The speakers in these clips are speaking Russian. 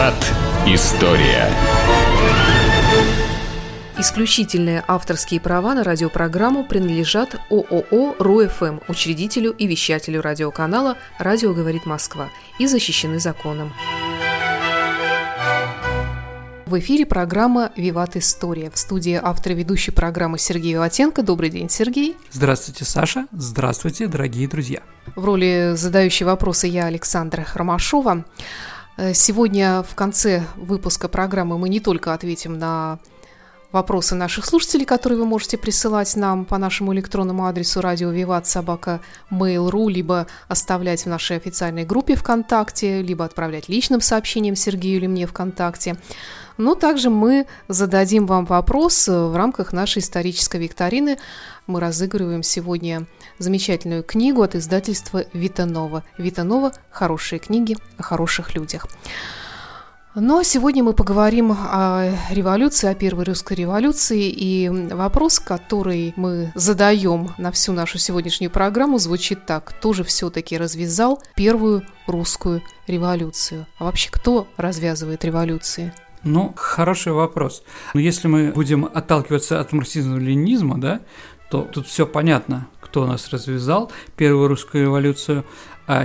Виват. История. Исключительные авторские права на радиопрограмму принадлежат ООО «РУФМ», учредителю и вещателю радиоканала «Радио говорит Москва» и защищены законом. В эфире программа «Виват История». В студии автор ведущей программы Сергей Виватенко. Добрый день, Сергей. Здравствуйте, Саша. Здравствуйте, дорогие друзья. В роли задающей вопросы я, Александра Ромашова. Э, сегодня в конце выпуска программы мы не только ответим на вопросы наших слушателей, которые вы можете присылать нам по нашему электронному адресу радио Виват собака mail.ru, либо оставлять в нашей официальной группе ВКонтакте, либо отправлять личным сообщением Сергею или мне ВКонтакте. Но также мы зададим вам вопрос в рамках нашей исторической викторины. Мы разыгрываем сегодня замечательную книгу от издательства Витанова. Витанова «Хорошие книги о хороших людях». Но сегодня мы поговорим о революции, о первой русской революции. И вопрос, который мы задаем на всю нашу сегодняшнюю программу, звучит так. Кто же все-таки развязал первую русскую революцию? А вообще, кто развязывает революции? Ну, хороший вопрос. Но если мы будем отталкиваться от марксизма-ленинизма, да, то тут все понятно, кто нас развязал первую русскую революцию,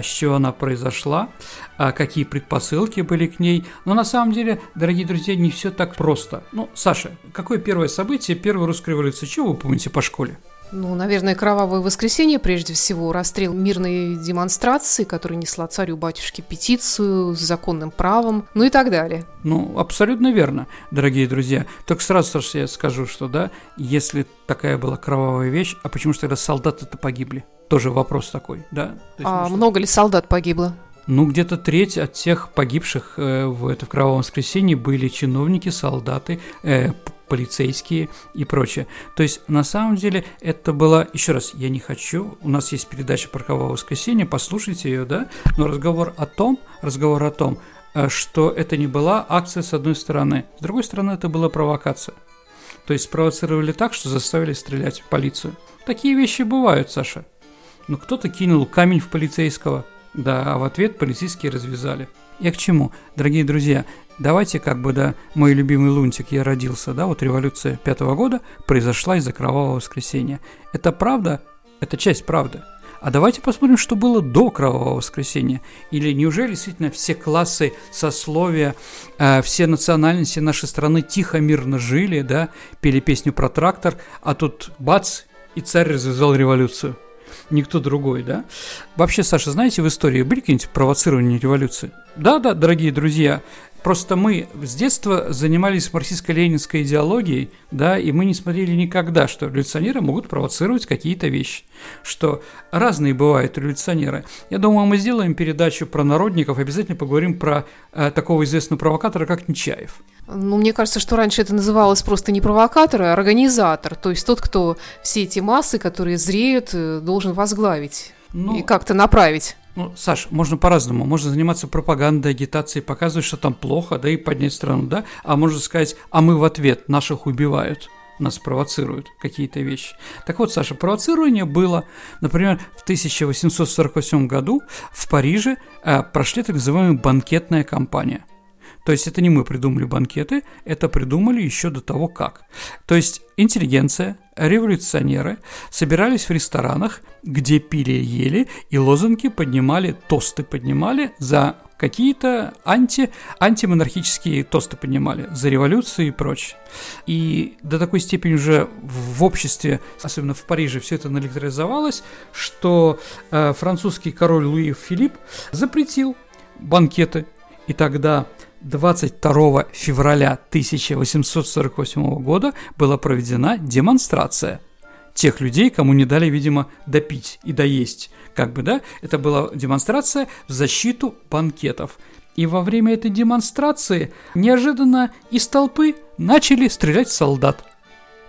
с чего она произошла, а какие предпосылки были к ней. Но на самом деле, дорогие друзья, не все так просто. Ну, Саша, какое первое событие первой русской революции? Чего вы помните по школе? Ну, наверное, кровавое воскресенье, прежде всего, расстрел мирной демонстрации, которая несла царю батюшке петицию с законным правом, ну и так далее. Ну, абсолютно верно, дорогие друзья. Только сразу Саша, я скажу, что да, если такая была кровавая вещь, а почему же тогда солдаты-то погибли? Тоже вопрос такой, да? Есть, а ну, много ли солдат погибло? Ну, где-то треть от тех погибших э, в это в кровавом воскресенье были чиновники, солдаты, э, полицейские и прочее. То есть, на самом деле, это было... Еще раз, я не хочу... У нас есть передача про кровавое воскресенье, послушайте ее, да? Но разговор о том, разговор о том, э, что это не была акция с одной стороны. С другой стороны, это была провокация. То есть, спровоцировали так, что заставили стрелять в полицию. Такие вещи бывают, Саша. Ну, кто-то кинул камень в полицейского, да, а в ответ полицейские развязали. Я к чему? Дорогие друзья, давайте как бы, да, мой любимый лунтик, я родился, да, вот революция пятого года произошла из-за кровавого воскресенья. Это правда? Это часть правды. А давайте посмотрим, что было до Кровавого воскресенья. Или неужели действительно все классы, сословия, э, все национальности нашей страны тихо, мирно жили, да, пели песню про трактор, а тут бац, и царь развязал революцию никто другой, да? Вообще, Саша, знаете, в истории были какие-нибудь провоцирования революции? Да, да, дорогие друзья, Просто мы с детства занимались марксистско-ленинской идеологией, да, и мы не смотрели никогда, что революционеры могут провоцировать какие-то вещи, что разные бывают революционеры. Я думаю, мы сделаем передачу про народников, обязательно поговорим про э, такого известного провокатора, как Нечаев. Ну, мне кажется, что раньше это называлось просто не провокатор, а организатор, то есть тот, кто все эти массы, которые зреют, э, должен возглавить ну, и как-то направить. Ну, Саш, можно по-разному. Можно заниматься пропагандой, агитацией, показывать, что там плохо, да, и поднять страну, да. А можно сказать, а мы в ответ, наших убивают нас провоцируют какие-то вещи. Так вот, Саша, провоцирование было, например, в 1848 году в Париже э, прошли так называемая банкетная кампания – то есть это не мы придумали банкеты, это придумали еще до того как. То есть интеллигенция, революционеры собирались в ресторанах, где пили и ели, и лозунги поднимали, тосты поднимали за какие-то анти, антимонархические тосты поднимали за революцию и прочее. И до такой степени уже в обществе, особенно в Париже, все это наэлектризовалось, что э, французский король Луи Филипп запретил банкеты. И тогда 22 февраля 1848 года была проведена демонстрация тех людей, кому не дали, видимо, допить и доесть. Как бы, да? Это была демонстрация в защиту банкетов. И во время этой демонстрации неожиданно из толпы начали стрелять солдат –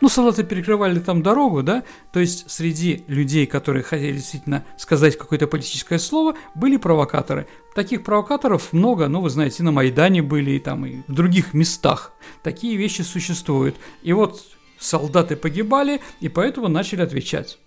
ну, солдаты перекрывали там дорогу, да, то есть среди людей, которые хотели действительно сказать какое-то политическое слово, были провокаторы. Таких провокаторов много, ну, вы знаете, на Майдане были и там и в других местах. Такие вещи существуют. И вот солдаты погибали, и поэтому начали отвечать.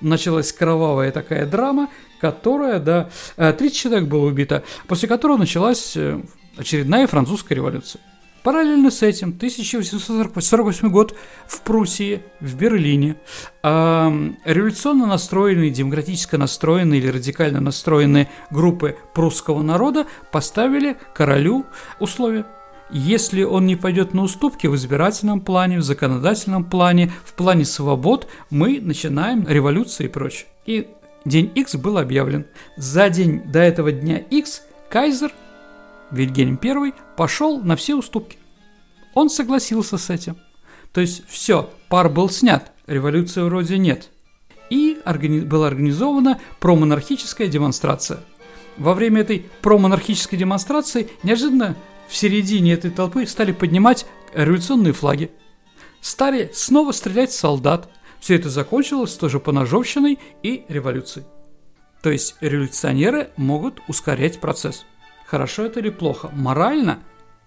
Началась кровавая такая драма, которая, да, 30 э, человек было убито, после которого началась э, очередная французская революция. Параллельно с этим 1848 год в Пруссии, в Берлине, э, революционно настроенные, демократически настроенные или радикально настроенные группы прусского народа поставили королю условия. Если он не пойдет на уступки в избирательном плане, в законодательном плане, в плане свобод, мы начинаем революции и прочее. И день X был объявлен. За день до этого дня X кайзер Вильгельм I пошел на все уступки. Он согласился с этим. То есть все, пар был снят, революции вроде нет. И органи- была организована промонархическая демонстрация. Во время этой промонархической демонстрации неожиданно в середине этой толпы стали поднимать революционные флаги. Стали снова стрелять солдат. Все это закончилось тоже поножовщиной и революцией. То есть революционеры могут ускорять процесс. Хорошо это или плохо? Морально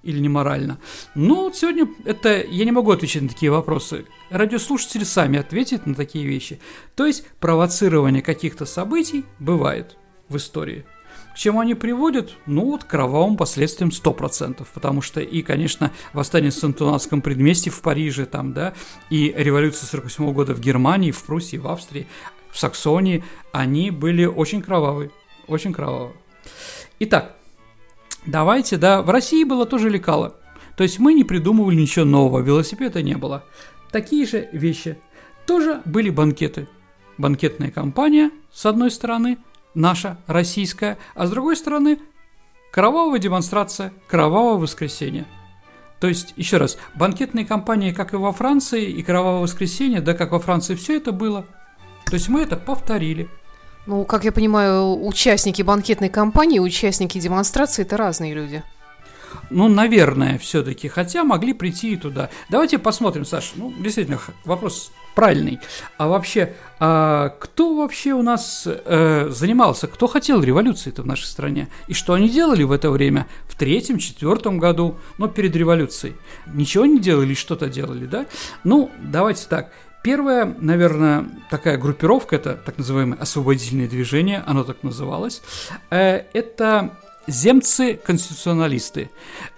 или не морально? Ну, вот сегодня это я не могу отвечать на такие вопросы. Радиослушатели сами ответят на такие вещи. То есть провоцирование каких-то событий бывает в истории. К чему они приводят? Ну, вот кровавым последствиям 100%, потому что и, конечно, восстание в Сантунатском предместье в Париже, там, да, и революция 48 года в Германии, в Пруссии, в Австрии, в Саксонии, они были очень кровавые, очень кровавые. Итак, давайте, да, в России было тоже лекало. То есть мы не придумывали ничего нового, велосипеда не было. Такие же вещи. Тоже были банкеты. Банкетная компания, с одной стороны, наша, российская, а с другой стороны, кровавая демонстрация, кровавое воскресенье. То есть, еще раз, банкетные компании, как и во Франции, и кровавое воскресенье, да, как во Франции, все это было. То есть мы это повторили. Ну, как я понимаю, участники банкетной кампании, участники демонстрации – это разные люди. Ну, наверное, все-таки, хотя могли прийти и туда. Давайте посмотрим, Саша. Ну, действительно, вопрос правильный. А вообще, а кто вообще у нас э, занимался, кто хотел революции-то в нашей стране? И что они делали в это время? В третьем, четвертом году, но перед революцией. Ничего не делали, что-то делали, да? Ну, давайте так. Первая, наверное, такая группировка, это так называемое освободительное движение, оно так называлось, э, это земцы-конституционалисты.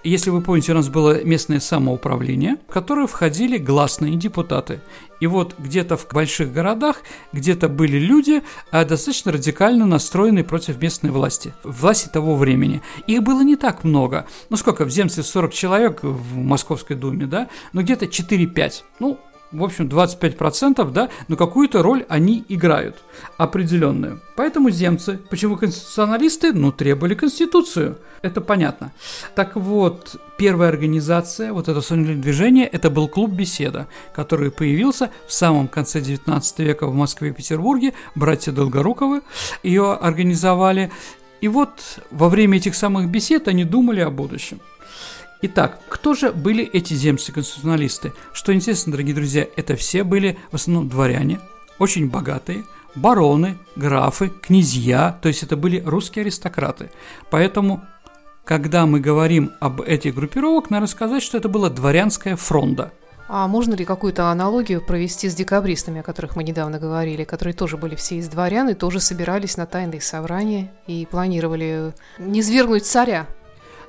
Если вы помните, у нас было местное самоуправление, в которое входили гласные депутаты. И вот где-то в больших городах, где-то были люди, а, достаточно радикально настроенные против местной власти, власти того времени. Их было не так много. Ну сколько, в земстве 40 человек в Московской думе, да? Но где-то 4-5. Ну, в общем, 25%, да, но какую-то роль они играют определенную. Поэтому земцы, почему конституционалисты, ну, требовали конституцию, это понятно. Так вот, первая организация, вот это сомнительное движение, это был клуб «Беседа», который появился в самом конце 19 века в Москве и Петербурге, братья Долгоруковы ее организовали, и вот во время этих самых бесед они думали о будущем. Итак, кто же были эти земцы-конституционалисты? Что интересно, дорогие друзья, это все были в основном дворяне, очень богатые, бароны, графы, князья, то есть это были русские аристократы. Поэтому, когда мы говорим об этих группировок, надо сказать, что это была дворянская фронта. А можно ли какую-то аналогию провести с декабристами, о которых мы недавно говорили, которые тоже были все из дворян и тоже собирались на тайные собрания и планировали низвергнуть царя?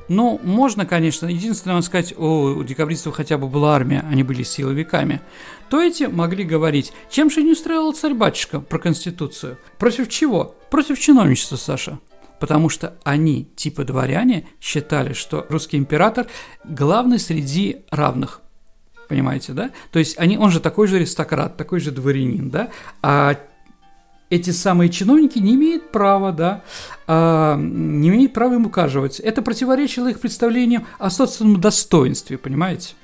Ну, можно, конечно. Единственное, надо сказать, у декабристов хотя бы была армия, они были силовиками. То эти могли говорить, чем же не устраивал царь-батюшка про Конституцию? Против чего? Против чиновничества, Саша. Потому что они, типа дворяне, считали, что русский император главный среди равных. Понимаете, да? То есть они, он же такой же аристократ, такой же дворянин, да? А эти самые чиновники не имеют права, да, а, не имеют права им указывать. Это противоречило их представлениям о собственном достоинстве, понимаете?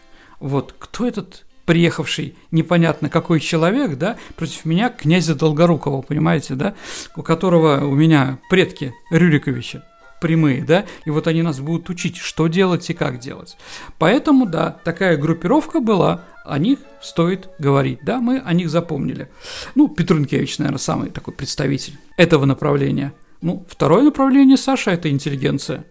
Вот, кто этот приехавший непонятно какой человек, да, против меня князя Долгорукова, понимаете, да, у которого у меня предки Рюриковича прямые, да, и вот они нас будут учить, что делать и как делать. Поэтому, да, такая группировка была, о них стоит говорить. Да, мы о них запомнили. Ну, Петрункевич, наверное, самый такой представитель этого направления. Ну, второе направление, Саша, это интеллигенция.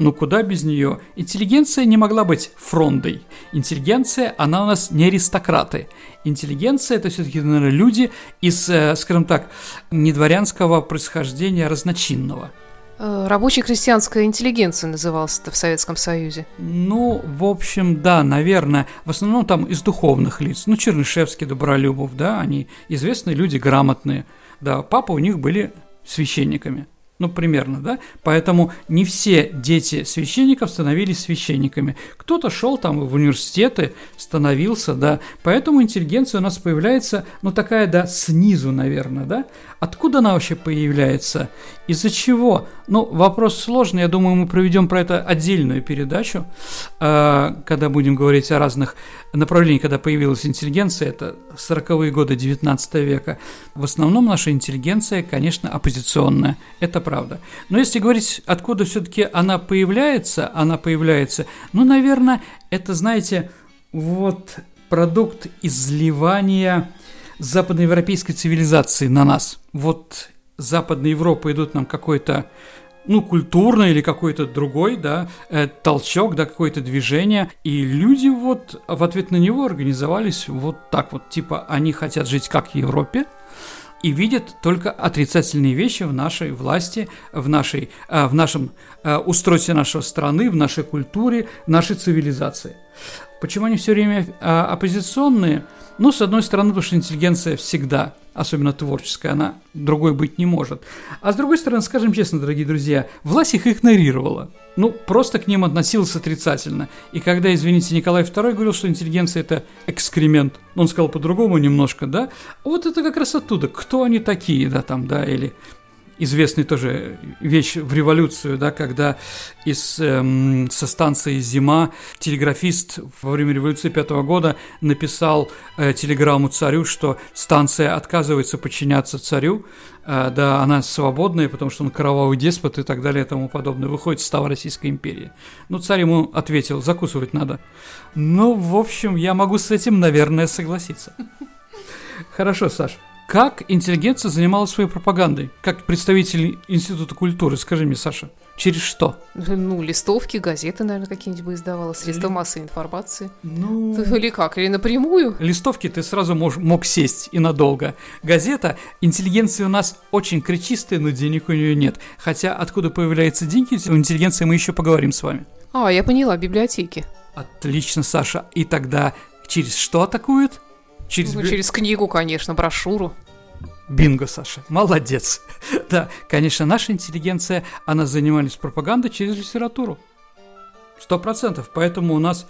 Ну куда без нее? Интеллигенция не могла быть фрондой. Интеллигенция, она у нас не аристократы. Интеллигенция это все-таки, наверное, люди из, э, скажем так, не дворянского происхождения, а разночинного – Э, Рабочая крестьянская интеллигенция называлась это в Советском Союзе. Ну, в общем, да, наверное. В основном там из духовных лиц. Ну, Чернышевский, Добролюбов, да, они известные люди, грамотные. Да, папа у них были священниками. Ну, примерно, да? Поэтому не все дети священников становились священниками. Кто-то шел там в университеты, становился, да. Поэтому интеллигенция у нас появляется, ну, такая, да, снизу, наверное, да. Откуда она вообще появляется? Из-за чего? Ну, вопрос сложный, я думаю, мы проведем про это отдельную передачу, э, когда будем говорить о разных направлениях, когда появилась интеллигенция, это 40-е годы 19 века. В основном наша интеллигенция, конечно, оппозиционная, это правда. Но если говорить, откуда все-таки она появляется, она появляется, ну, наверное, это, знаете, вот продукт изливания западноевропейской цивилизации на нас. Вот Западная Европа идут нам какой-то ну, культурный или какой-то другой, да, э, толчок, да, какое-то движение, и люди вот в ответ на него организовались вот так вот, типа, они хотят жить как в Европе, и видят только отрицательные вещи в нашей власти, в, нашей, э, в нашем э, устройстве нашей страны, в нашей культуре, в нашей цивилизации. Почему они все время оппозиционные? Ну, с одной стороны, потому что интеллигенция всегда, особенно творческая, она другой быть не может. А с другой стороны, скажем честно, дорогие друзья, власть их игнорировала. Ну, просто к ним относилась отрицательно. И когда, извините, Николай II говорил, что интеллигенция – это экскремент, он сказал по-другому немножко, да, вот это как раз оттуда, кто они такие, да, там, да, или известный тоже вещь в революцию, да, когда из, эм, со станции «Зима» телеграфист во время революции пятого года написал э, телеграмму царю, что станция отказывается подчиняться царю, э, да, она свободная, потому что он кровавый деспот и так далее и тому подобное, выходит из става Российской империи. Ну, царь ему ответил, закусывать надо. Ну, в общем, я могу с этим, наверное, согласиться. Хорошо, Саш. Как интеллигенция занималась своей пропагандой? Как представитель Института культуры, скажи мне, Саша, через что? Ну, листовки, газеты, наверное, какие-нибудь бы издавала, средства Ли... массовой информации. Ну... Или как, или напрямую? Листовки ты сразу мож, мог сесть и надолго. Газета, интеллигенция у нас очень кричистая, но денег у нее нет. Хотя откуда появляются деньги у интеллигенции, мы еще поговорим с вами. А, я поняла, библиотеки. Отлично, Саша. И тогда через что атакуют? Через, ну, через книгу, конечно, брошюру. Бинго, Саша, молодец. да, конечно, наша интеллигенция, она занималась пропагандой через литературу. Сто процентов. Поэтому у нас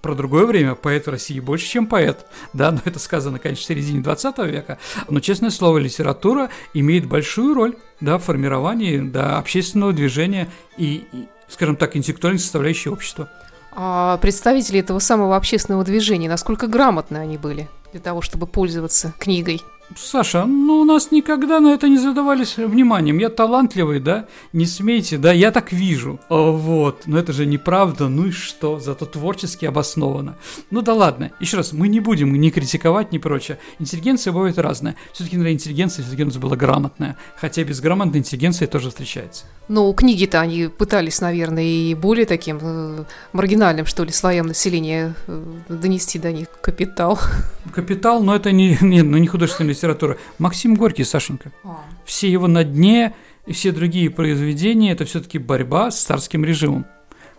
про другое время поэт в России больше, чем поэт. Да, но это сказано, конечно, в середине 20 века. Но, честное слово, литература имеет большую роль да, в формировании да, общественного движения и, и, скажем так, интеллектуальной составляющей общества. А представители этого самого общественного движения, насколько грамотны они были? Для того, чтобы пользоваться книгой. Саша, ну у нас никогда на это не задавались вниманием. Я талантливый, да? Не смейте, да? Я так вижу. О, вот. Но это же неправда. Ну и что? Зато творчески обосновано. Ну да ладно. Еще раз, мы не будем ни критиковать, ни прочее. Интеллигенция бывает разная. Все-таки, наверное, интеллигенция все-таки у нас была грамотная. Хотя безграмотная интеллигенция тоже встречается. Ну, книги-то они пытались, наверное, и более таким э, маргинальным, что ли, слоям населения э, донести до них капитал. Капитал, но это не, не, ну, не художественная литература. Максим Горький, Сашенька. А. Все его на дне и все другие произведения – это все-таки борьба с царским режимом.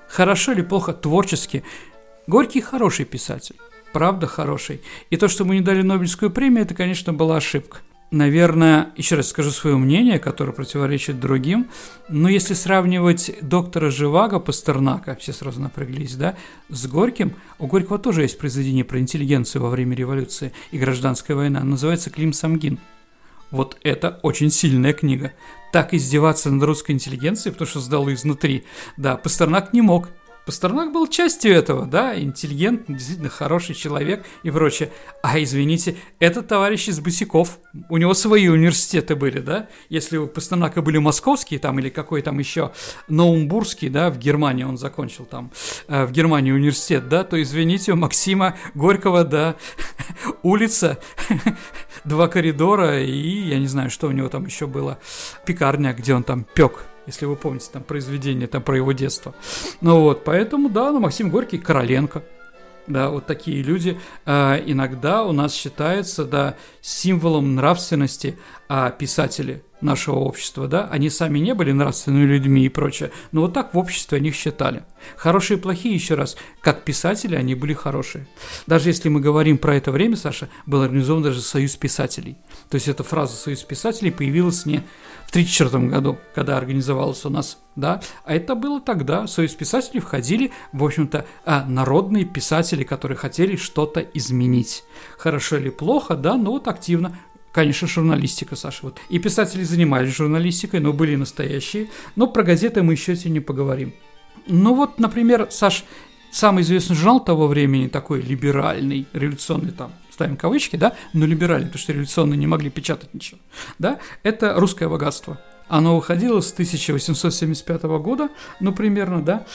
Хорошо или плохо, творчески. Горький хороший писатель, правда хороший. И то, что мы не дали Нобелевскую премию, это, конечно, была ошибка. Наверное, еще раз скажу свое мнение, которое противоречит другим, но если сравнивать доктора Живаго Пастернака, все сразу напряглись, да, с Горьким, у Горького тоже есть произведение про интеллигенцию во время революции и гражданской войны, называется «Клим Самгин». Вот это очень сильная книга. Так издеваться над русской интеллигенцией, потому что сдал изнутри, да, Пастернак не мог – Пастернак был частью этого, да, интеллигентный, действительно хороший человек и прочее. А, извините, этот товарищ из Босиков, у него свои университеты были, да? Если у Пастернака были московские там или какой там еще Наумбургский, да, в Германии он закончил там, э, в Германии университет, да, то, извините, у Максима Горького, да, улица, два коридора и, я не знаю, что у него там еще было, пекарня, где он там пек если вы помните там произведение там про его детство. Ну вот, поэтому, да, ну, Максим Горький, Короленко, да, вот такие люди э, иногда у нас считаются, да, символом нравственности, а писатели нашего общества, да, они сами не были нравственными людьми и прочее, но вот так в обществе о них считали. Хорошие и плохие, еще раз, как писатели они были хорошие. Даже если мы говорим про это время, Саша, был организован даже Союз писателей. То есть эта фраза «Союз писателей» появилась не в 1934 году, когда организовался у нас, да, а это было тогда. Союз писателей входили, в общем-то, а, народные писатели, которые хотели что-то изменить. Хорошо или плохо, да, но вот активно Конечно, журналистика, Саша. Вот. И писатели занимались журналистикой, но были настоящие. Но про газеты мы еще сегодня поговорим. Ну вот, например, Саш, самый известный журнал того времени, такой либеральный, революционный там, ставим кавычки, да, но либеральный, потому что революционные не могли печатать ничего, да, это «Русское богатство». Оно выходило с 1875 года, ну, примерно, да.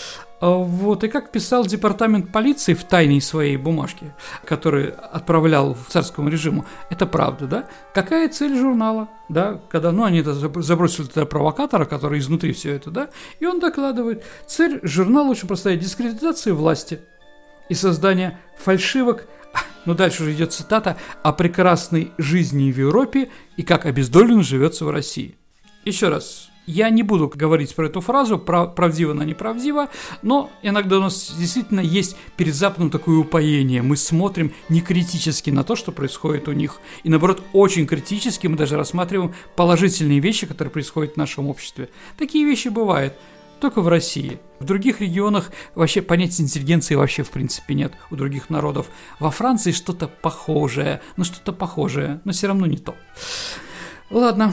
А вот, и как писал департамент полиции в тайной своей бумажке, который отправлял в царскому режиму, это правда, да? Какая цель журнала, да? Когда, ну, они это забросили туда провокатора, который изнутри все это, да? И он докладывает, цель журнала очень простая, дискредитация власти и создание фальшивок ну, дальше уже идет цитата о прекрасной жизни в Европе и как обездоленно живется в России. Еще раз, я не буду говорить про эту фразу, прав, правдиво она неправдива, но иногда у нас действительно есть перед Западом такое упоение. Мы смотрим не критически на то, что происходит у них, и наоборот, очень критически мы даже рассматриваем положительные вещи, которые происходят в нашем обществе. Такие вещи бывают только в России. В других регионах вообще понятия интеллигенции вообще в принципе нет у других народов. Во Франции что-то похожее, но что-то похожее, но все равно не то. Ладно,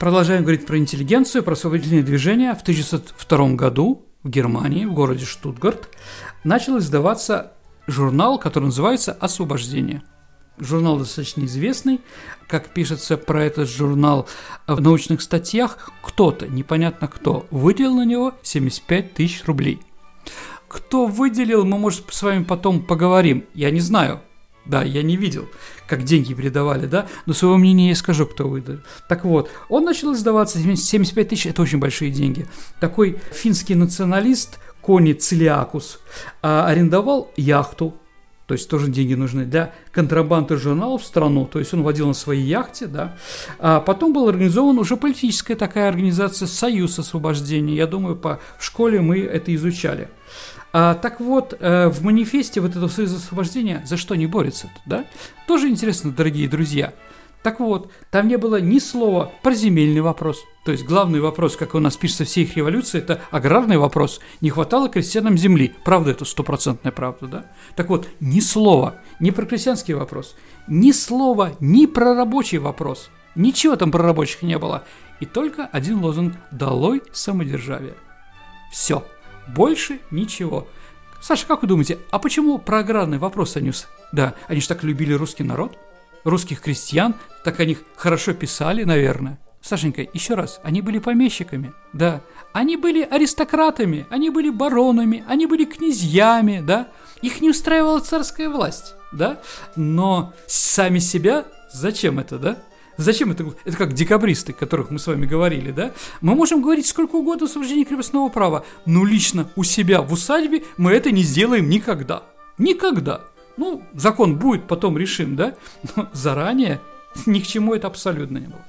Продолжаем говорить про интеллигенцию, про освободительное движение. В 1902 году в Германии, в городе Штутгарт, начал издаваться журнал, который называется «Освобождение». Журнал достаточно известный. Как пишется про этот журнал в научных статьях, кто-то, непонятно кто, выделил на него 75 тысяч рублей. Кто выделил, мы, может, с вами потом поговорим. Я не знаю, да, я не видел, как деньги передавали, да, но своего мнения я скажу, кто выдал. Так вот, он начал издаваться, 75 тысяч – это очень большие деньги. Такой финский националист Кони Цилиакус а, арендовал яхту, то есть тоже деньги нужны для контрабанды журналов в страну, то есть он водил на своей яхте, да. А потом был организован уже политическая такая организация «Союз освобождения», я думаю, по, в школе мы это изучали. А, так вот, э, в манифесте вот этого Союза освобождения за что не борется, да? Тоже интересно, дорогие друзья. Так вот, там не было ни слова про земельный вопрос. То есть главный вопрос, как у нас пишется все их революции, это аграрный вопрос. Не хватало крестьянам земли. Правда, это стопроцентная правда, да? Так вот, ни слова, ни про крестьянский вопрос, ни слова, ни про рабочий вопрос. Ничего там про рабочих не было. И только один лозунг «Долой самодержавие». Все. Больше ничего. Саша, как вы думаете, а почему про аграрный вопрос они... Да, они же так любили русский народ, русских крестьян, так о них хорошо писали, наверное. Сашенька, еще раз, они были помещиками, да. Они были аристократами, они были баронами, они были князьями, да. Их не устраивала царская власть, да. Но сами себя, зачем это, да? Зачем это? Это как декабристы, о которых мы с вами говорили, да? Мы можем говорить сколько угодно о освобождении крепостного права, но лично у себя в усадьбе мы это не сделаем никогда. Никогда. Ну, закон будет, потом решим, да? Но заранее ни к чему это абсолютно не было.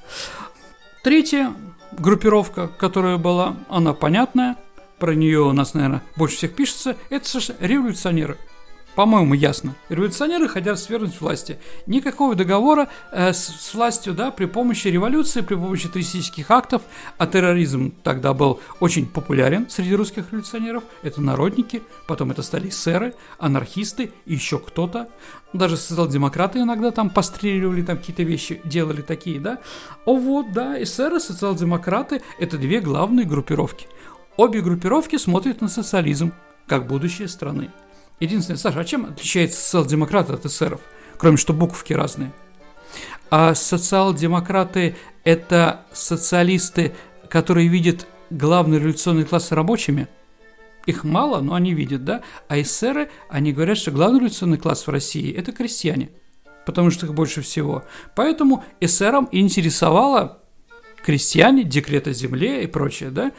Третья группировка, которая была, она понятная, про нее у нас, наверное, больше всех пишется, это революционеры – по-моему, ясно. Революционеры хотят свергнуть власти. Никакого договора э, с, с властью, да, при помощи революции, при помощи террористических актов, а терроризм тогда был очень популярен среди русских революционеров. Это народники, потом это стали эсеры, анархисты и еще кто-то. Даже социал-демократы иногда там постреливали, там какие-то вещи делали такие, да. О вот, да, эсеры, социал-демократы – это две главные группировки. Обе группировки смотрят на социализм как будущее страны. Единственное, Саша, а чем отличается социал-демократы от эсеров? Кроме что буковки разные. А социал-демократы – это социалисты, которые видят главный революционный класс рабочими. Их мало, но они видят, да? А эсеры, они говорят, что главный революционный класс в России – это крестьяне, потому что их больше всего. Поэтому эсерам интересовало крестьяне, декрет о земле и прочее, да?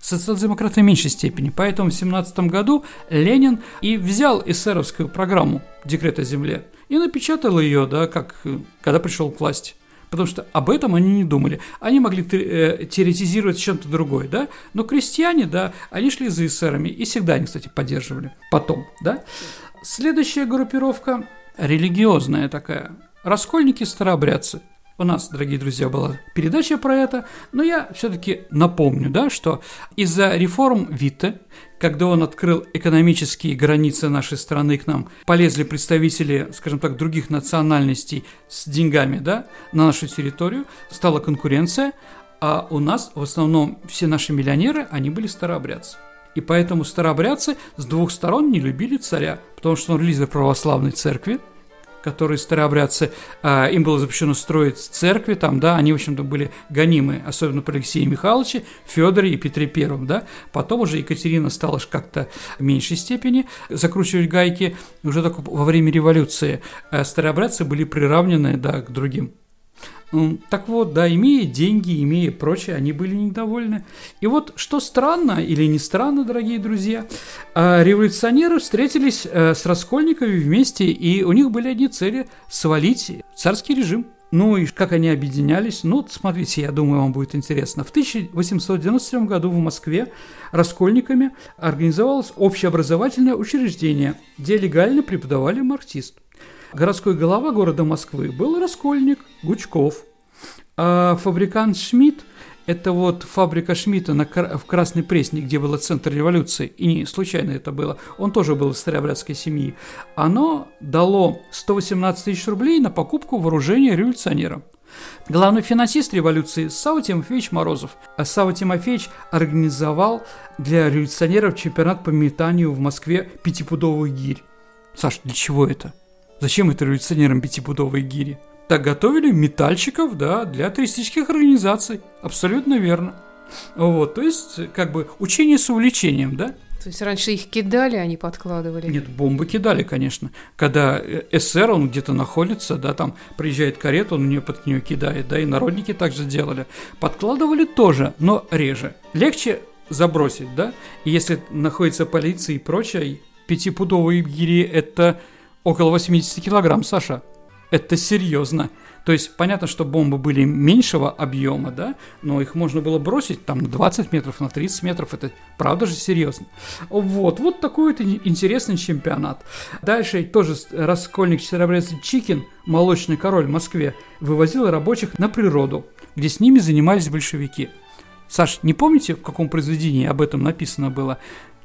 Социал-демократы в меньшей степени. Поэтому в 17 году Ленин и взял эсеровскую программу «Декрет о земле» и напечатал ее, да, как, когда пришел к власти. потому что об этом они не думали. Они могли э, теоретизировать чем-то другое, да, но крестьяне, да, они шли за эсерами, и всегда они, кстати, поддерживали потом, да. Следующая группировка религиозная такая, раскольники-старообрядцы – у нас, дорогие друзья, была передача про это, но я все-таки напомню, да, что из-за реформ Витте, когда он открыл экономические границы нашей страны к нам, полезли представители, скажем так, других национальностей с деньгами, да, на нашу территорию, стала конкуренция, а у нас в основном все наши миллионеры, они были старообрядцы. И поэтому старообрядцы с двух сторон не любили царя, потому что он лидер православной церкви, которые старообрядцы, э, им было запрещено строить церкви, там, да, они, в общем-то, были гонимы, особенно по Алексею Михайловичу, Федоре и Петре Первом, да, потом уже Екатерина стала как-то в меньшей степени закручивать гайки, уже только во время революции э, старообрядцы были приравнены, да, к другим так вот, да, имея деньги, имея прочее, они были недовольны. И вот что странно или не странно, дорогие друзья, а, революционеры встретились э, с раскольниками вместе, и у них были одни цели – свалить царский режим. Ну и как они объединялись? Ну, смотрите, я думаю, вам будет интересно. В 1897 году в Москве раскольниками организовалось общеобразовательное учреждение, где легально преподавали марксист. Городской голова города Москвы был Раскольник, Гучков. А фабрикант Шмидт – это вот фабрика Шмидта на, в Красной Пресне, где был центр революции, и не случайно это было, он тоже был из старообрядской семьи, оно дало 118 тысяч рублей на покупку вооружения революционерам. Главный финансист революции Сава Тимофеевич Морозов. А Сава Тимофеевич организовал для революционеров чемпионат по метанию в Москве пятипудовых гирь. Саш, для чего это? Зачем это революционерам пятипудовые гири? Так готовили метальщиков, да, для туристических организаций. Абсолютно верно. Вот, то есть, как бы, учение с увлечением, да? То есть раньше их кидали, они подкладывали? Нет, бомбы кидали, конечно. Когда э, СССР, он где-то находится, да, там приезжает карета, он у нее под нее кидает, да, и народники также делали. Подкладывали тоже, но реже. Легче забросить, да, и если находится полиция и прочее, пятипудовые гири – это Около 80 килограмм, Саша. Это серьезно. То есть понятно, что бомбы были меньшего объема, да, но их можно было бросить там на 20 метров, на 30 метров. Это правда же серьезно. Вот, вот такой вот интересный чемпионат. Дальше тоже раскольник Черобрец Чикин, молочный король в Москве, вывозил рабочих на природу, где с ними занимались большевики. Саш, не помните, в каком произведении об этом написано было?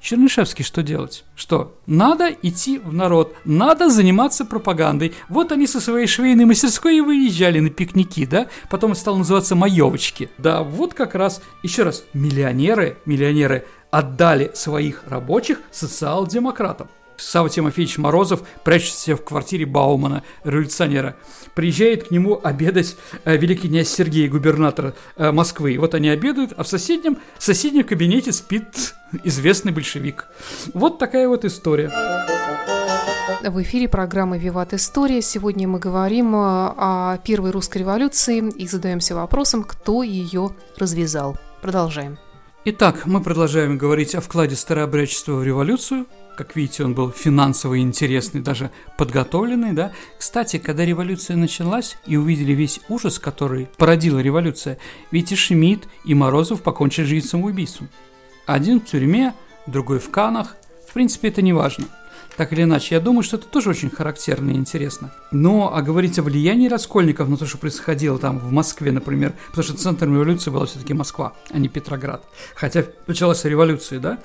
Чернышевский что делать? Что? Надо идти в народ, надо заниматься пропагандой. Вот они со своей швейной мастерской и выезжали на пикники, да? Потом это стало называться маевочки. Да, вот как раз, еще раз, миллионеры, миллионеры отдали своих рабочих социал-демократам. Сава Тимофеевич Морозов прячется в квартире Баумана, революционера. Приезжает к нему обедать э, великий князь Сергей, губернатор э, Москвы. Вот они обедают, а в соседнем, в соседнем кабинете спит известный большевик. Вот такая вот история. В эфире программы «Виват История». Сегодня мы говорим э, о первой русской революции и задаемся вопросом, кто ее развязал. Продолжаем. Итак, мы продолжаем говорить о вкладе старообрядчества в революцию – как видите, он был финансово интересный, даже подготовленный, да. Кстати, когда революция началась и увидели весь ужас, который породила революция, ведь и Шмидт, и Морозов покончили жизнь самоубийством. Один в тюрьме, другой в Канах. В принципе, это не важно. Так или иначе, я думаю, что это тоже очень характерно и интересно. Но а говорить о влиянии раскольников на то, что происходило там в Москве, например, потому что центром революции была все-таки Москва, а не Петроград. Хотя началась революция, да?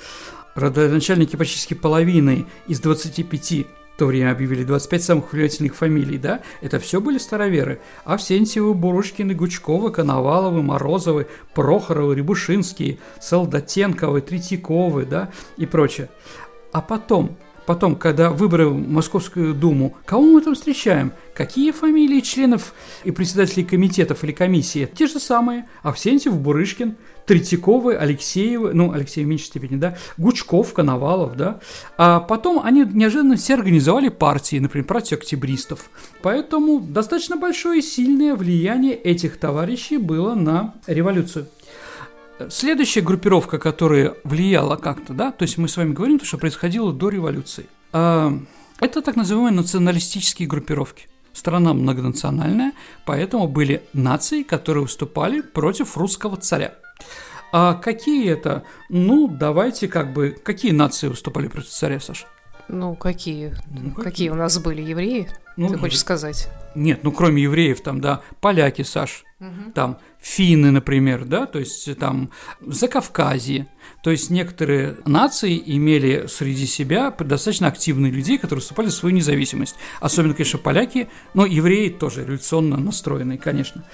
Родоначальники почти половины из 25 в то время объявили 25 самых влиятельных фамилий, да, это все были староверы. Авсентьевы, Бурушкины, Гучковы, Коноваловы, Морозовы, Прохоровы, Рябушинские, Солдатенковы, Третьяковы, да, и прочее. А потом, потом, когда выборы в Московскую Думу, кого мы там встречаем? Какие фамилии членов и председателей комитетов или комиссии? Те же самые. Авсентьев, Бурышкин, Третьяковы, Алексеевы, ну, Алексей в меньшей степени, да, Гучков, Коновалов, да. А потом они неожиданно все организовали партии, например, партию октябристов. Поэтому достаточно большое и сильное влияние этих товарищей было на революцию. Следующая группировка, которая влияла как-то, да, то есть мы с вами говорим, то, что происходило до революции, а, это так называемые националистические группировки – страна многонациональная, поэтому были нации, которые выступали против русского царя. А какие это? Ну, давайте как бы... Какие нации выступали против царя, Саша? Ну, какие? Ну, какие? какие у нас были евреи? Ну, Ты хочешь сказать? Нет, ну кроме евреев, там, да, поляки, Саш, угу. там финны, например, да, то есть там Закавказье, то есть некоторые нации имели среди себя достаточно активных людей, которые выступали за свою независимость. Особенно, конечно, поляки, но евреи тоже революционно настроенные, конечно.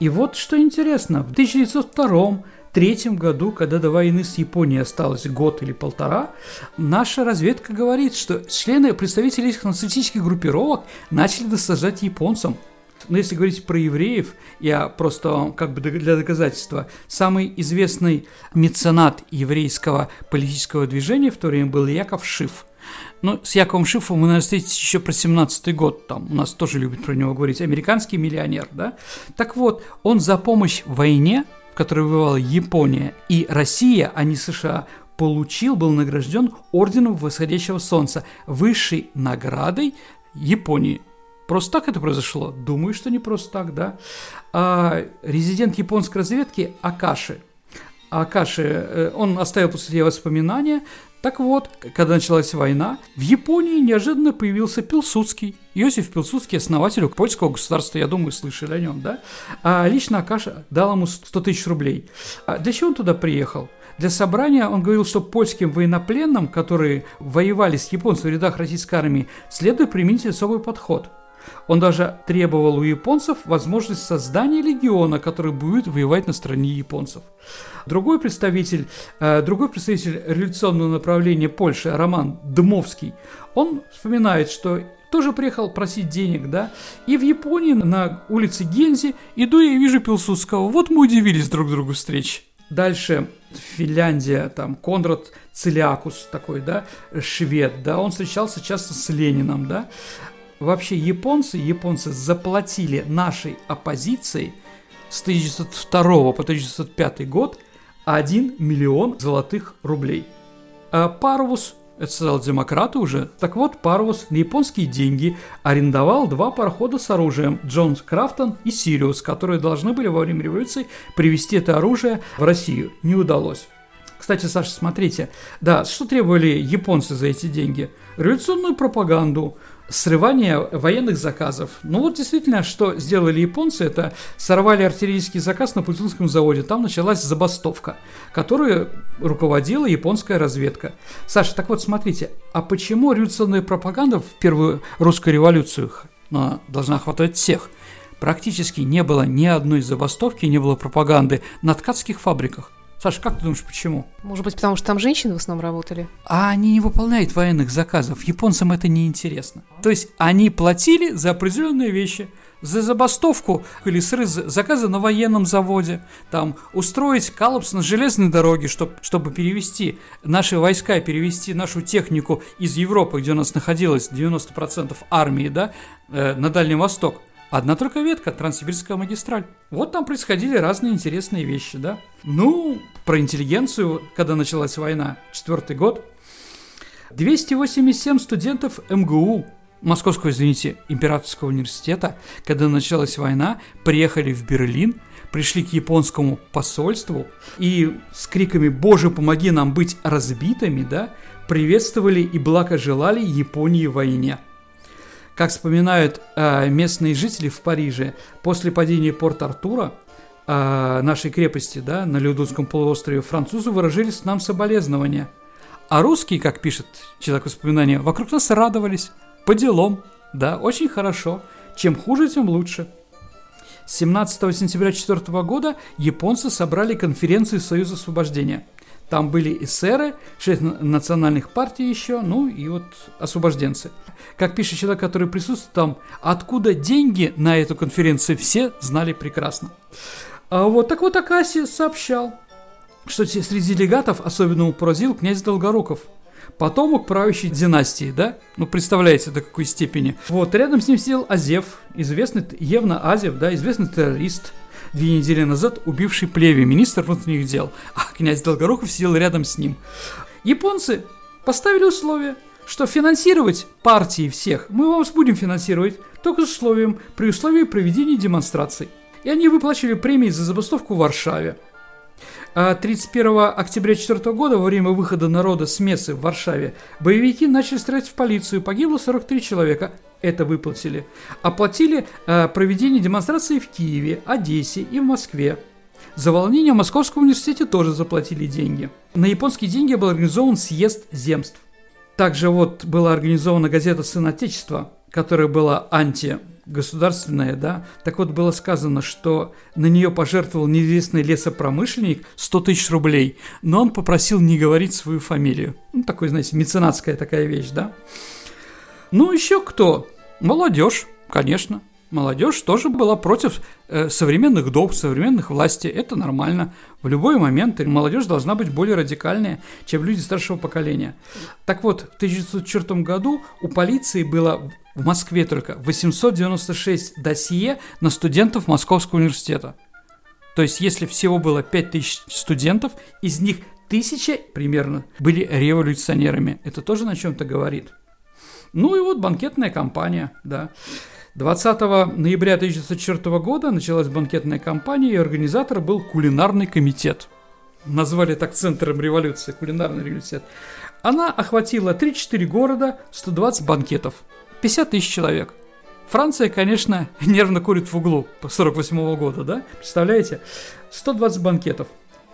И вот что интересно, в 1902 третьем году, когда до войны с Японией осталось год или полтора, наша разведка говорит, что члены представителей этих нацистических группировок начали досаждать японцам. Но если говорить про евреев, я просто как бы для доказательства, самый известный меценат еврейского политического движения в то время был Яков Шиф. Ну, с Яковом Шифом мы, наверное, встретились еще про 17-й год, там у нас тоже любят про него говорить, американский миллионер, да? Так вот, он за помощь в войне который воевала Япония и Россия, а не США, получил, был награжден орденом восходящего солнца, высшей наградой Японии. Просто так это произошло? Думаю, что не просто так, да. А, резидент японской разведки Акаши. Акаши, э, он оставил после себя воспоминания, так вот, когда началась война, в Японии неожиданно появился Пилсудский. Иосиф Пилсудский, основатель польского государства, я думаю, слышали о нем, да? А лично Акаша дал ему 100 тысяч рублей. А для чего он туда приехал? Для собрания он говорил, что польским военнопленным, которые воевали с японцами в рядах российской армии, следует применить особый подход – он даже требовал у японцев возможность создания легиона, который будет воевать на стороне японцев. Другой представитель, э, другой представитель революционного направления Польши, Роман Дмовский, он вспоминает, что тоже приехал просить денег, да, и в Японии на улице Гензи иду и вижу Пилсудского. Вот мы удивились друг другу встречи. Дальше Финляндия, там Конрад Целиакус такой, да, швед, да, он встречался часто с Лениным, да. Вообще японцы, японцы заплатили нашей оппозиции с 1902 по 1905 год 1 миллион золотых рублей. А Парвус, это социал-демократы уже, так вот, Парвус на японские деньги арендовал два парохода с оружием Джон Графтон и Сириус, которые должны были во время революции привезти это оружие в Россию. Не удалось. Кстати, Саша, смотрите, да, что требовали японцы за эти деньги? Революционную пропаганду, срывание военных заказов. Ну вот действительно, что сделали японцы, это сорвали артиллерийский заказ на Путинском заводе. Там началась забастовка, которую руководила японская разведка. Саша, так вот смотрите, а почему революционная пропаганда в первую русскую революцию ну, должна охватывать всех? Практически не было ни одной забастовки, не было пропаганды на ткацких фабриках. Саша, как ты думаешь, почему? Может быть, потому что там женщины в основном работали? А они не выполняют военных заказов. Японцам это не интересно. То есть они платили за определенные вещи. За забастовку или срыв заказа на военном заводе, там устроить коллапс на железной дороге, чтобы, чтобы перевести наши войска, перевести нашу технику из Европы, где у нас находилось 90% армии, да, э, на Дальний Восток. Одна только ветка, Транссибирская магистраль. Вот там происходили разные интересные вещи, да. Ну, про интеллигенцию, когда началась война, четвертый год. 287 студентов МГУ, Московского, извините, Императорского университета, когда началась война, приехали в Берлин, пришли к японскому посольству и с криками «Боже, помоги нам быть разбитыми», да, приветствовали и благожелали Японии войне – как вспоминают э, местные жители в Париже, после падения Порт-Артура, э, нашей крепости, да, на Леодунском полуострове, французы выражали нам соболезнования. А русские, как пишет человек воспоминания, вокруг нас радовались, по делам, да, очень хорошо. Чем хуже, тем лучше. 17 сентября 4 года японцы собрали конференцию Союза освобождения – там были эсеры, шесть национальных партий еще, ну и вот освобожденцы. Как пишет человек, который присутствует там, откуда деньги на эту конференцию, все знали прекрасно. А вот так вот Акаси сообщал, что среди делегатов особенно поразил князь Долгоруков – потомок правящей династии, да? Ну, представляете, до какой степени. Вот, рядом с ним сидел Азев, известный, Евна Азев, да, известный террорист, две недели назад убивший Плеви, министр внутренних дел, а князь Долгоруков сидел рядом с ним. Японцы поставили условия, что финансировать партии всех мы вам будем финансировать только с условием, при условии проведения демонстраций. И они выплачивали премии за забастовку в Варшаве. 31 а октября 4 года, во время выхода народа с мессы в Варшаве, боевики начали стрелять в полицию. Погибло 43 человека. Это выплатили. Оплатили э, проведение демонстрации в Киеве, Одессе и в Москве. За волнение в Московском университете тоже заплатили деньги. На японские деньги был организован съезд земств. Также вот была организована газета «Сын Отечества», которая была анти государственная, да, так вот было сказано, что на нее пожертвовал неизвестный лесопромышленник 100 тысяч рублей, но он попросил не говорить свою фамилию. Ну, такой, знаете, меценатская такая вещь, да. Ну, еще кто? Молодежь, конечно. Молодежь тоже была против э, современных доб, современных властей. Это нормально. В любой момент молодежь должна быть более радикальнее, чем люди старшего поколения. Так вот, в 1904 году у полиции было в Москве только 896 досье на студентов Московского университета. То есть, если всего было 5000 студентов, из них тысяча примерно были революционерами. Это тоже на чем-то говорит. Ну и вот банкетная кампания, да. 20 ноября 1904 года началась банкетная кампания, и организатор был кулинарный комитет. Назвали так центром революции, кулинарный революция. Она охватила 3-4 города, 120 банкетов, 50 тысяч человек. Франция, конечно, нервно курит в углу по 48 -го года, да? Представляете? 120 банкетов.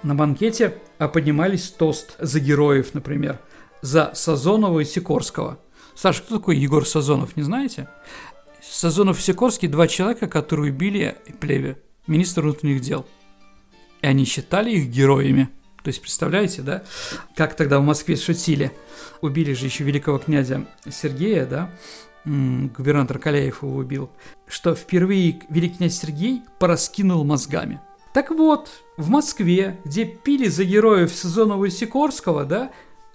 На банкете поднимались тост за героев, например, за Сазонова и Сикорского. Саша, кто такой Егор Сазонов, не знаете? Сазонов и Сикорский – два человека, которые убили Плеве, министра внутренних дел. И они считали их героями. То есть, представляете, да, как тогда в Москве шутили. Убили же еще великого князя Сергея, да, губернатор Каляев его убил, что впервые великий князь Сергей пораскинул мозгами. Так вот, в Москве, где пили за героев Сазонова и Сикорского, да,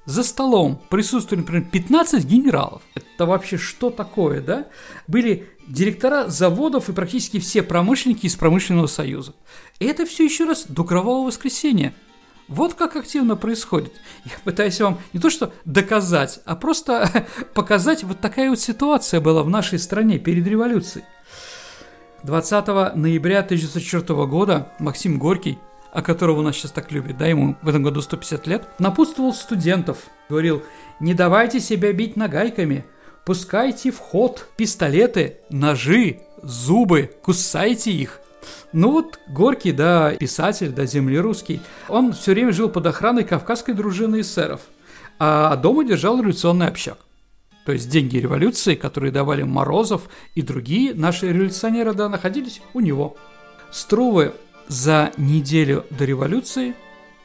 за столом присутствовали, например, 15 генералов. Это вообще что такое, да? Были директора заводов и практически все промышленники из промышленного союза. И это все еще раз до кровавого воскресенья. Вот как активно происходит. Я пытаюсь вам не то что доказать, а просто показать, вот такая вот ситуация была в нашей стране перед революцией. 20 ноября 1904 года Максим Горький о которого у нас сейчас так любят, да, ему в этом году 150 лет, напутствовал студентов, говорил, не давайте себя бить нагайками, пускайте в ход пистолеты, ножи, зубы, кусайте их. Ну вот Горький, да, писатель, да, землерусский, он все время жил под охраной кавказской дружины эсеров, а дома держал революционный общак. То есть деньги революции, которые давали Морозов и другие наши революционеры, да, находились у него. Струвы за неделю до революции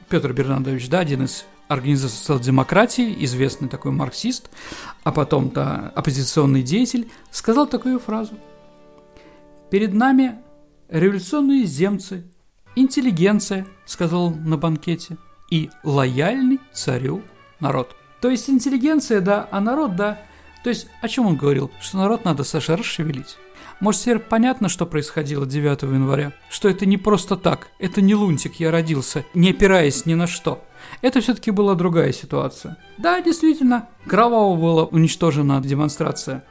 Петр Бернардович, да, один из организаторов социал-демократии, известный такой марксист, а потом-то оппозиционный деятель, сказал такую фразу. «Перед нами революционные земцы, интеллигенция», сказал он на банкете, и лояльный царю народ. То есть интеллигенция, да, а народ, да. То есть о чем он говорил? Что народ надо, Саша, расшевелить. Может, теперь понятно, что происходило 9 января? Что это не просто так, это не лунтик, я родился, не опираясь ни на что. Это все-таки была другая ситуация. Да, действительно, кроваво была уничтожена демонстрация.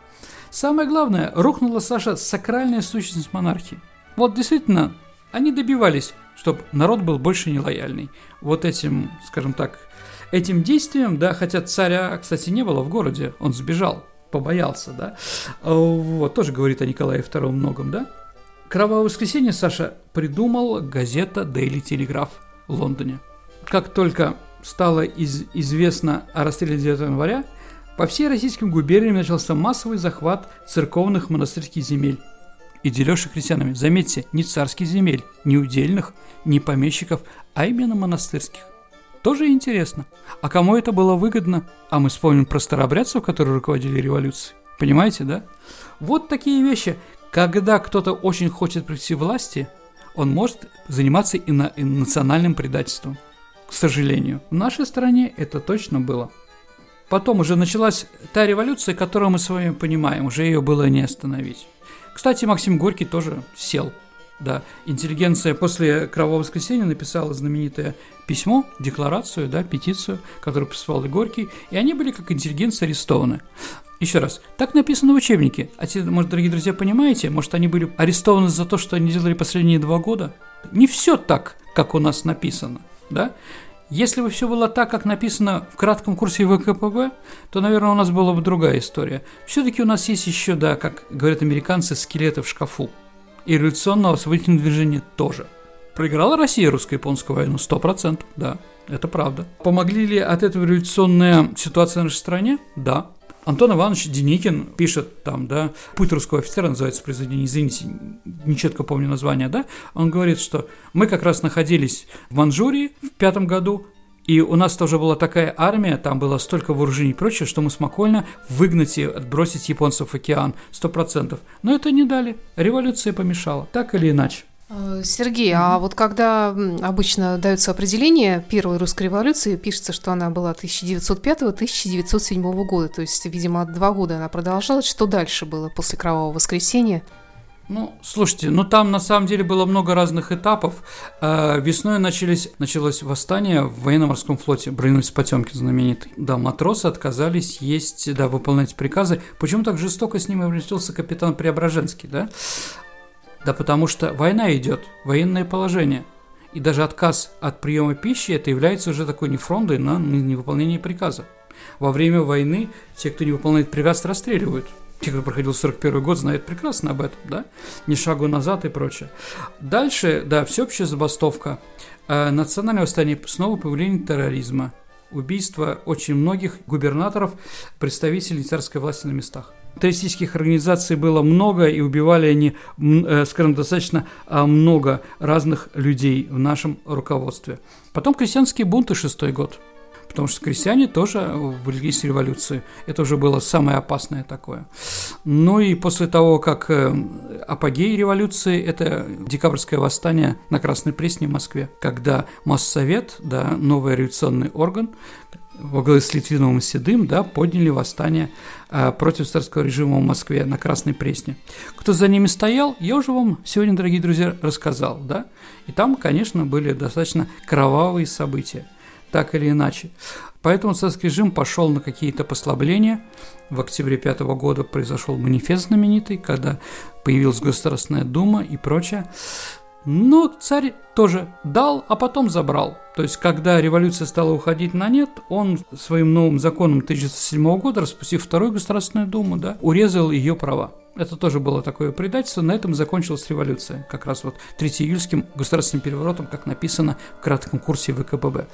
Самое главное, рухнула, Саша, сакральная сущность монархии. Вот действительно, они добивались, чтобы народ был больше нелояльный. Вот этим, скажем так, этим действием, да, хотя царя, кстати, не было в городе, он сбежал побоялся, да. Вот, тоже говорит о Николае II многом, да. Кровавое воскресенье Саша придумал газета Daily Telegraph в Лондоне. Как только стало из известно о расстреле 9 января, по всей российским губерниям начался массовый захват церковных монастырских земель и дележ крестьянами. Заметьте, не царских земель, не удельных, не помещиков, а именно монастырских. Тоже интересно. А кому это было выгодно? А мы вспомним про старообрядцев, которые руководили революцией. Понимаете, да? Вот такие вещи. Когда кто-то очень хочет прийти власти, он может заниматься и, на, и национальным предательством. К сожалению. В нашей стране это точно было. Потом уже началась та революция, которую мы с вами понимаем, уже ее было не остановить. Кстати, Максим Горький тоже сел Да, интеллигенция после Кровавого воскресенья написала знаменитое письмо, декларацию, да, петицию, которую прислал и Горький, и они были как интеллигенция арестованы. Еще раз, так написано в учебнике. А те, может, дорогие друзья, понимаете, может, они были арестованы за то, что они делали последние два года? Не все так, как у нас написано, да? Если бы все было так, как написано в кратком курсе ВКПБ, то, наверное, у нас была бы другая история. Все-таки у нас есть еще, да, как говорят американцы, скелеты в шкафу. И революционного освободительного движения тоже. Проиграла Россия русско-японскую войну? Сто процентов, да, это правда. Помогли ли от этого революционная ситуация в нашей стране? Да. Антон Иванович Деникин пишет там, да, «Путь русского офицера» называется произведение, извините, нечетко помню название, да, он говорит, что мы как раз находились в Манчжурии в пятом году, и у нас тоже была такая армия, там было столько вооружений и прочее, что мы смогли выгнать и отбросить японцев в океан, сто процентов. Но это не дали, революция помешала, так или иначе. Э, Сергей, а вот когда обычно дается определение Первой русской революции, пишется, что она была 1905-1907 года, то есть, видимо, два года она продолжалась. Что дальше было после Кровавого воскресенья? Ну, слушайте, ну там на самом деле было много разных этапов. Э, весной начались, началось восстание в военно-морском флоте, Броневец Потемкин знаменитый. Да, матросы отказались есть, да, выполнять приказы. Почему так жестоко с ним обратился капитан Преображенский, да? Да потому что война идет, военное положение. И даже отказ от приема пищи это является уже такой нефрондой на невыполнение приказа. Во время войны те, кто не выполняет приказ, расстреливают. Те, кто проходил 41 год, знают прекрасно об этом, да? Ни шагу назад и прочее. Дальше, да, всеобщая забастовка. Э, национальное восстание, снова появление терроризма. Убийство очень многих губернаторов, представителей царской власти на местах террористических организаций было много, и убивали они, э, скажем, достаточно а, много разных людей в нашем руководстве. Потом крестьянские бунты, шестой год. Потому что крестьяне тоже влились в революцию. Это уже было самое опасное такое. Ну и после того, как э, апогей революции – это декабрьское восстание на Красной Пресне в Москве, когда Моссовет, да, новый революционный орган, во главе с Литвиновым и Седым, да, подняли восстание э, против царского режима в Москве на Красной Пресне. Кто за ними стоял, я уже вам сегодня, дорогие друзья, рассказал, да, и там, конечно, были достаточно кровавые события, так или иначе. Поэтому царский режим пошел на какие-то послабления. В октябре пятого года произошел манифест знаменитый, когда появилась Государственная Дума и прочее. Но царь тоже дал, а потом забрал. То есть, когда революция стала уходить на нет, он своим новым законом 1907 года, распустив Вторую Государственную Думу, да, урезал ее права. Это тоже было такое предательство. На этом закончилась революция. Как раз вот 3 июльским государственным переворотом, как написано в кратком курсе ВКПБ.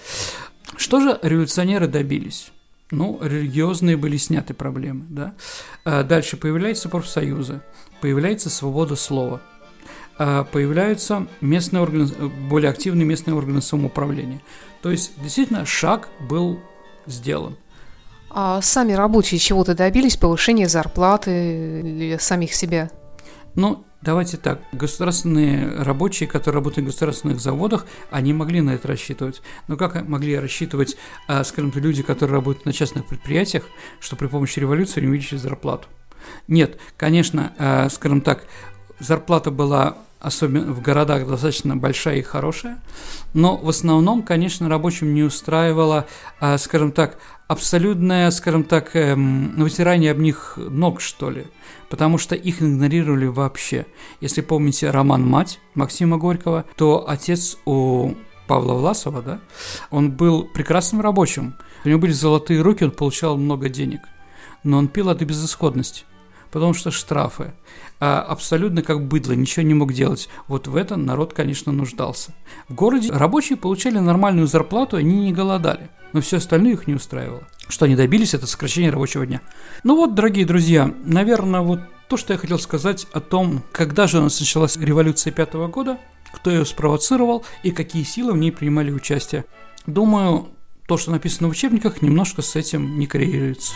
Что же революционеры добились? Ну, религиозные были сняты проблемы, да. А дальше появляются профсоюзы, появляется свобода слова – появляются местные органы, более активные местные органы самоуправления. То есть, действительно, шаг был сделан. А сами рабочие чего-то добились? Повышения зарплаты или самих себя? Ну, давайте так. Государственные рабочие, которые работают на государственных заводах, они могли на это рассчитывать. Но как могли рассчитывать, а, скажем так, люди, которые работают на частных предприятиях, что при помощи революции они увеличили зарплату? Нет, конечно, а, скажем так, зарплата была особенно в городах достаточно большая и хорошая, но в основном, конечно, рабочим не устраивало, а, скажем так, абсолютное, скажем так, эм, вытирание об них ног, что ли, потому что их игнорировали вообще. Если помните роман «Мать» Максима Горького, то отец у Павла Власова, да, он был прекрасным рабочим, у него были золотые руки, он получал много денег, но он пил от безысходности – потому что штрафы. А абсолютно как быдло, ничего не мог делать. Вот в этом народ, конечно, нуждался. В городе рабочие получали нормальную зарплату, они не голодали. Но все остальное их не устраивало. Что они добились, это сокращение рабочего дня. Ну вот, дорогие друзья, наверное, вот то, что я хотел сказать о том, когда же у нас началась революция пятого года, кто ее спровоцировал и какие силы в ней принимали участие. Думаю, то, что написано в учебниках, немножко с этим не коррелируется.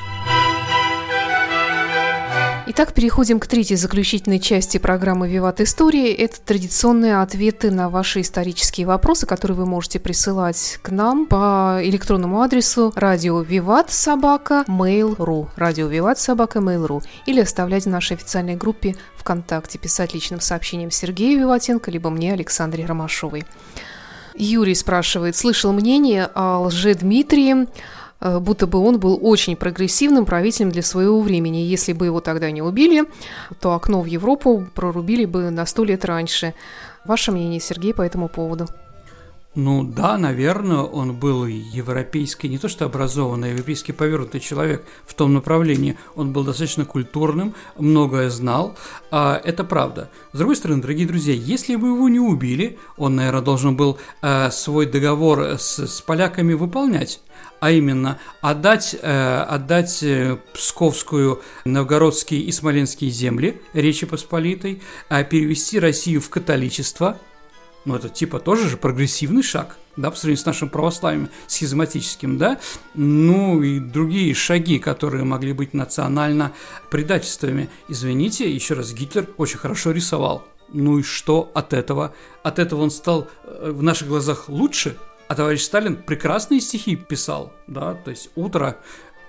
Итак, переходим к третьей заключительной части программы «Виват Истории». Это традиционные ответы на ваши исторические вопросы, которые вы можете присылать к нам по электронному адресу радио Виват собака mail.ru радио Виват собака mail.ru или оставлять в нашей официальной группе ВКонтакте, писать личным сообщением Сергею Виватенко, либо мне, Александре Ромашовой. Юрий спрашивает, слышал мнение о лже Дмитрии, будто бы он был очень прогрессивным правителем для своего времени. Если бы его тогда не убили, то окно в Европу прорубили бы на сто лет раньше. Ваше мнение, Сергей, по этому поводу? Ну да, наверное, он был европейский, не то что образованный, а европейский повернутый человек в том направлении. Он был достаточно культурным, многое знал. А, это правда. С другой стороны, дорогие друзья, если бы его не убили, он, наверное, должен был а, свой договор с, с поляками выполнять а именно отдать, э, отдать э, Псковскую, Новгородские и Смоленские земли Речи Посполитой, э, перевести Россию в католичество, ну, это типа тоже же прогрессивный шаг, да, по сравнению с нашим православием схизматическим, да, ну и другие шаги, которые могли быть национально предательствами. Извините, еще раз, Гитлер очень хорошо рисовал. Ну и что от этого? От этого он стал э, в наших глазах лучше – а товарищ Сталин прекрасные стихи писал, да, то есть «Утро»,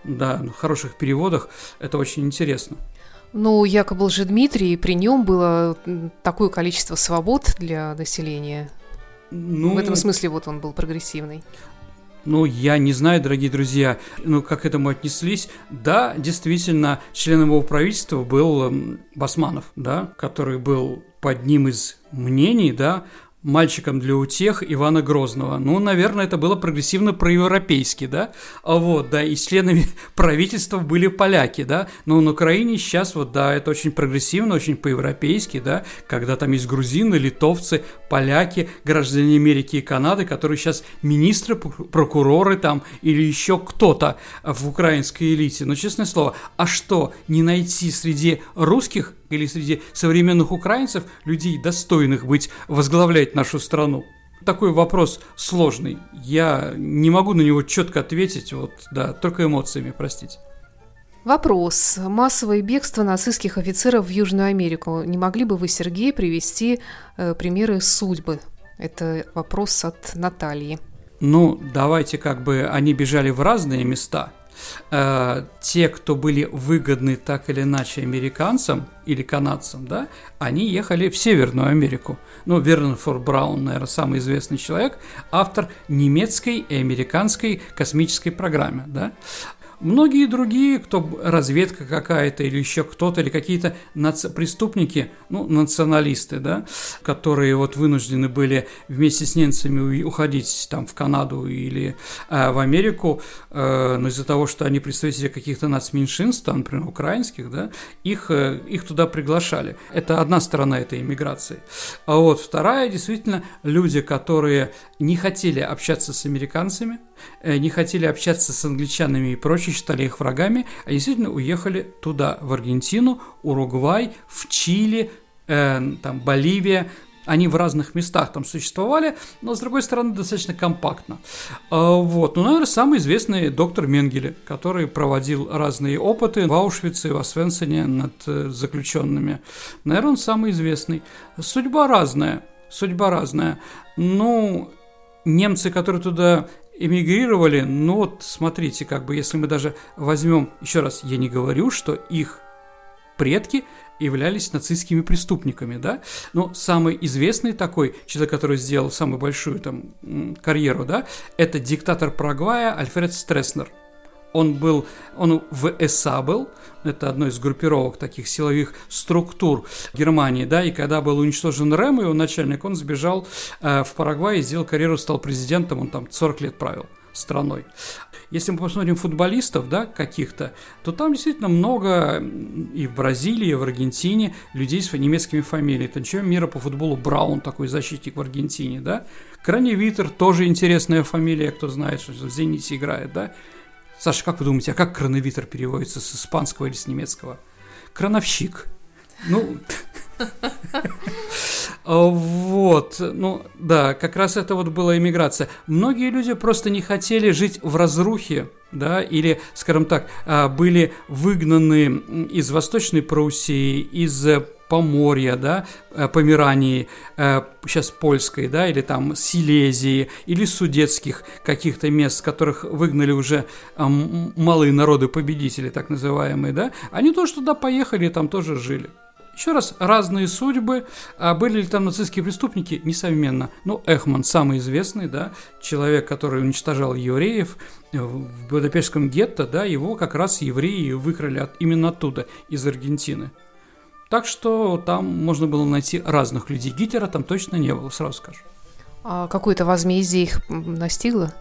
да, в хороших переводах, это очень интересно. Ну, якобы же Дмитрий, при нем было такое количество свобод для населения. Ну, в этом смысле вот он был прогрессивный. Ну, я не знаю, дорогие друзья, ну, как к этому отнеслись. Да, действительно, членом его правительства был Басманов, да, который был под одним из мнений, да, мальчиком для утех Ивана Грозного. Ну, наверное, это было прогрессивно проевропейски, да? А вот, да, и членами правительства были поляки, да? Но на Украине сейчас вот, да, это очень прогрессивно, очень по-европейски, да? Когда там есть грузины, литовцы, поляки, граждане Америки и Канады, которые сейчас министры, прокуроры там или еще кто-то в украинской элите. Но, честное слово, а что, не найти среди русских или среди современных украинцев людей, достойных быть, возглавлять нашу страну? Такой вопрос сложный. Я не могу на него четко ответить, вот, да, только эмоциями, простите. Вопрос. Массовое бегство нацистских офицеров в Южную Америку. Не могли бы вы, Сергей, привести э, примеры судьбы? Это вопрос от Натальи. Ну, давайте как бы они бежали в разные места – э, те, кто были выгодны так или иначе американцам или канадцам, да, они ехали в Северную Америку. Ну, Вернон Фор Браун, наверное, самый известный человек, автор немецкой и американской космической программы, да. Многие другие, кто разведка какая-то или еще кто-то, или какие-то наци- преступники, ну, националисты, да, которые вот вынуждены были вместе с немцами уходить там в Канаду или э, в Америку, э, но из-за того, что они представители каких-то нацменьшинств, там, например, украинских, да, их, э, их туда приглашали. Это одна сторона этой иммиграции. А вот вторая, действительно, люди, которые не хотели общаться с американцами, не хотели общаться с англичанами и прочее, считали их врагами, а действительно уехали туда, в Аргентину, Уругвай, в Чили, э, там, Боливия, они в разных местах там существовали, но, с другой стороны, достаточно компактно. А, вот. Ну, наверное, самый известный доктор Менгеле, который проводил разные опыты в Аушвице и в Освенцине над э, заключенными. Наверное, он самый известный. Судьба разная. Судьба разная. Ну, немцы, которые туда эмигрировали, ну вот смотрите, как бы если мы даже возьмем, еще раз, я не говорю, что их предки являлись нацистскими преступниками, да, но самый известный такой человек, который сделал самую большую там карьеру, да, это диктатор Парагвая Альфред Стресснер – он был, он в ЭСА был, это одной из группировок таких силовых структур Германии, да, и когда был уничтожен РЭМ, его начальник, он сбежал э, в Парагвай и сделал карьеру, стал президентом, он там 40 лет правил страной. Если мы посмотрим футболистов, да, каких-то, то там действительно много и в Бразилии, и в Аргентине людей с немецкими фамилиями. Это чемпион мира по футболу Браун, такой защитник в Аргентине, да. Краневитер, тоже интересная фамилия, кто знает, что в «Зените» играет, да. Саша, как вы думаете, а как крановитер переводится с испанского или с немецкого? Крановщик. Ну, Вот, ну да, как раз это вот была иммиграция. Многие люди просто не хотели жить в разрухе, да, или, скажем так, а, были выгнаны из Восточной Пруссии, из Поморья, да, э, Померании, сейчас э, польской, да, или там Силезии, или судетских каких-то мест, с которых выгнали уже малые народы-победители, так называемые, да, они тоже туда поехали и там тоже жили. Еще раз, разные судьбы. А были ли там нацистские преступники? Несомненно. Ну, Эхман самый известный, да, человек, который уничтожал евреев в Будапештском гетто, да, его как раз евреи выкрали от, именно оттуда, из Аргентины. Так что там можно было найти разных людей. Гитлера там точно не было, сразу скажу. А какое-то возмездие их настигло?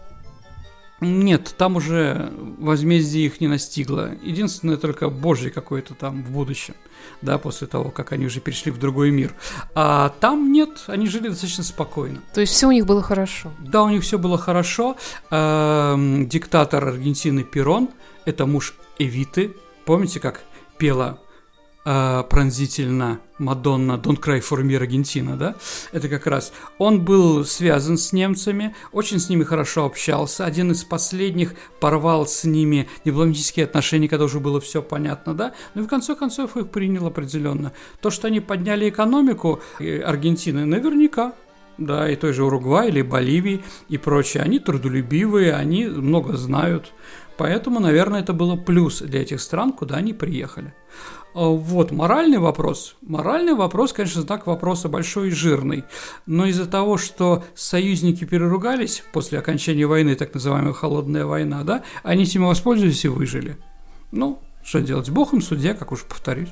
Нет, там уже возмездие их не настигло. Единственное, только Божье какое-то там в будущем, да, после того, как они уже перешли в другой мир. А там нет, они жили достаточно спокойно. То есть все у них было хорошо? Да, у них все было хорошо. Эм, диктатор Аргентины Перон, это муж Эвиты. Помните, как пела э, пронзительно Мадонна Don't Cry for Me Аргентина, да, это как раз, он был связан с немцами, очень с ними хорошо общался, один из последних порвал с ними дипломатические отношения, когда уже было все понятно, да, но ну в конце концов их принял определенно. То, что они подняли экономику э, Аргентины, наверняка, да, и той же Уругвай или Боливии и прочее, они трудолюбивые, они много знают, поэтому, наверное, это было плюс для этих стран, куда они приехали. А, вот, моральный вопрос. Моральный вопрос, конечно, знак вопроса большой и жирный. Но из-за того, что союзники переругались после окончания войны, так называемая холодная война, да, они этим воспользовались и выжили. Ну, что делать? Бог им судья, как уж повторюсь.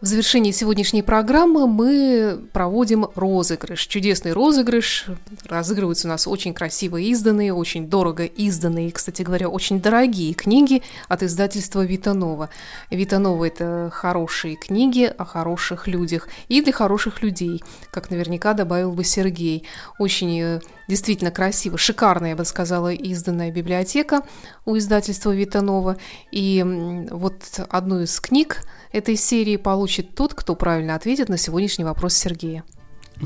В завершении сегодняшней программы мы проводим розыгрыш. Чудесный розыгрыш. Разыгрываются у нас очень красиво изданные, очень дорого изданные, кстати говоря, очень дорогие книги от издательства Витанова. Витанова – это хорошие книги о хороших людях и для хороших людей, как наверняка добавил бы Сергей. Очень э, действительно красиво, шикарная, я бы сказала, изданная библиотека у издательства Витанова. И вот одну из книг – этой серии получит тот, кто правильно ответит на сегодняшний вопрос Сергея.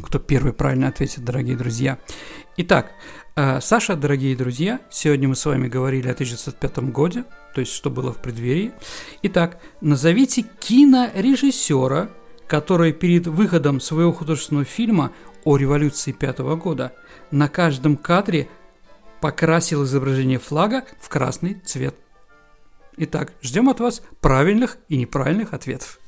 Кто первый правильно ответит, дорогие друзья. Итак, э, Саша, дорогие друзья, сегодня мы с вами говорили о 1905 году, то есть что было в преддверии. Итак, назовите кинорежиссера, который перед выходом своего художественного фильма о революции пятого года на каждом кадре покрасил изображение флага в красный цвет. Итак, ждем от вас правильных и неправильных ответов.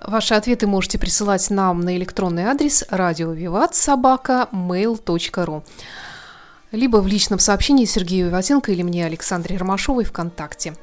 Ваши ответы можете присылать нам на электронный адрес радиовиват.собака.mail.ru либо в личном сообщении Сергею Виватенко или мне, Александре Ромашовой, ВКонтакте.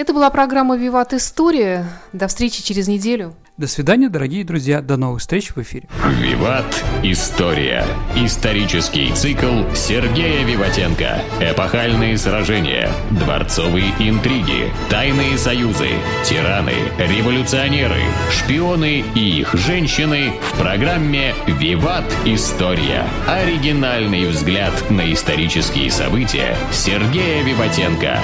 Это была программа «Виват История». До встречи через неделю. До свидания, дорогие друзья. До новых встреч в эфире. «Виват. История». Исторический цикл Сергея Виватенко. Эпохальные сражения, дворцовые интриги, тайные союзы, тираны, революционеры, шпионы и их женщины в программе «Виват. История». Оригинальный взгляд на исторические события Сергея Виватенко.